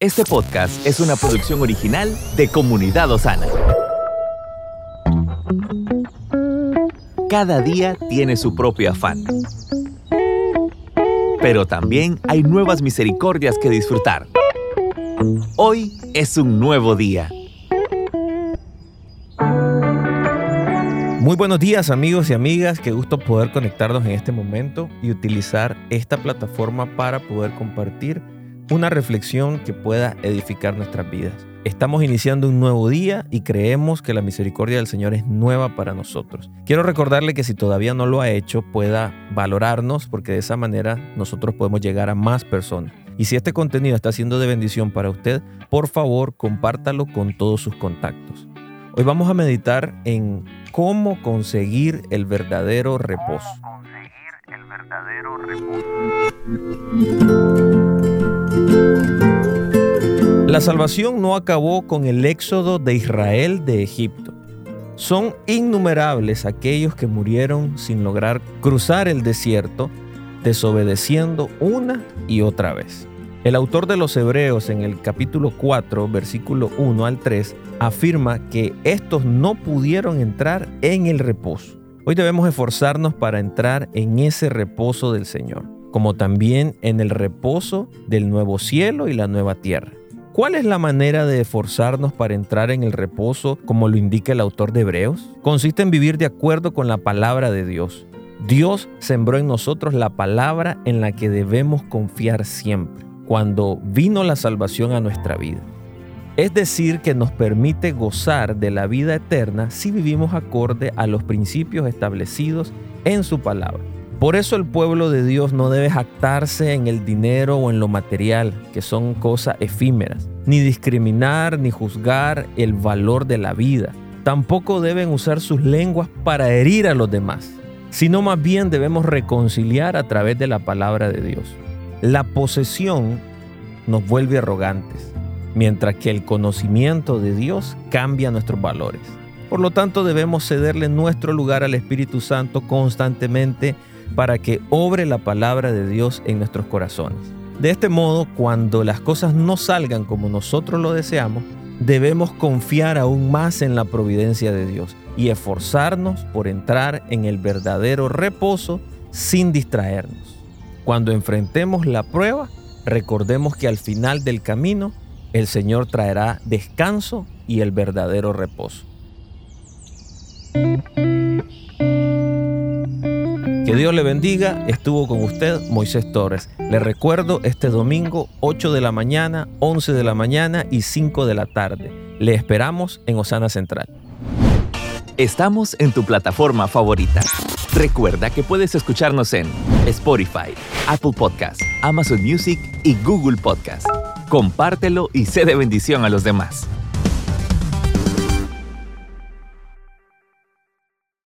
Este podcast es una producción original de Comunidad Osana. Cada día tiene su propio afán. Pero también hay nuevas misericordias que disfrutar. Hoy es un nuevo día. Muy buenos días amigos y amigas, qué gusto poder conectarnos en este momento y utilizar esta plataforma para poder compartir una reflexión que pueda edificar nuestras vidas. Estamos iniciando un nuevo día y creemos que la misericordia del Señor es nueva para nosotros. Quiero recordarle que si todavía no lo ha hecho, pueda valorarnos porque de esa manera nosotros podemos llegar a más personas. Y si este contenido está siendo de bendición para usted, por favor compártalo con todos sus contactos. Hoy vamos a meditar en cómo conseguir el verdadero reposo. el verdadero reposo. La salvación no acabó con el éxodo de Israel de Egipto. Son innumerables aquellos que murieron sin lograr cruzar el desierto, desobedeciendo una y otra vez. El autor de los Hebreos en el capítulo 4, versículo 1 al 3, afirma que estos no pudieron entrar en el reposo. Hoy debemos esforzarnos para entrar en ese reposo del Señor, como también en el reposo del nuevo cielo y la nueva tierra. ¿Cuál es la manera de esforzarnos para entrar en el reposo como lo indica el autor de Hebreos? Consiste en vivir de acuerdo con la palabra de Dios. Dios sembró en nosotros la palabra en la que debemos confiar siempre cuando vino la salvación a nuestra vida. Es decir, que nos permite gozar de la vida eterna si vivimos acorde a los principios establecidos en su palabra. Por eso el pueblo de Dios no debe jactarse en el dinero o en lo material, que son cosas efímeras, ni discriminar ni juzgar el valor de la vida. Tampoco deben usar sus lenguas para herir a los demás, sino más bien debemos reconciliar a través de la palabra de Dios. La posesión nos vuelve arrogantes, mientras que el conocimiento de Dios cambia nuestros valores. Por lo tanto, debemos cederle nuestro lugar al Espíritu Santo constantemente para que obre la palabra de Dios en nuestros corazones. De este modo, cuando las cosas no salgan como nosotros lo deseamos, debemos confiar aún más en la providencia de Dios y esforzarnos por entrar en el verdadero reposo sin distraernos. Cuando enfrentemos la prueba, recordemos que al final del camino el Señor traerá descanso y el verdadero reposo. Dios le bendiga. Estuvo con usted Moisés Torres. Le recuerdo este domingo 8 de la mañana, 11 de la mañana y 5 de la tarde. Le esperamos en Osana Central. Estamos en tu plataforma favorita. Recuerda que puedes escucharnos en Spotify, Apple Podcast, Amazon Music y Google Podcast. Compártelo y sé de bendición a los demás.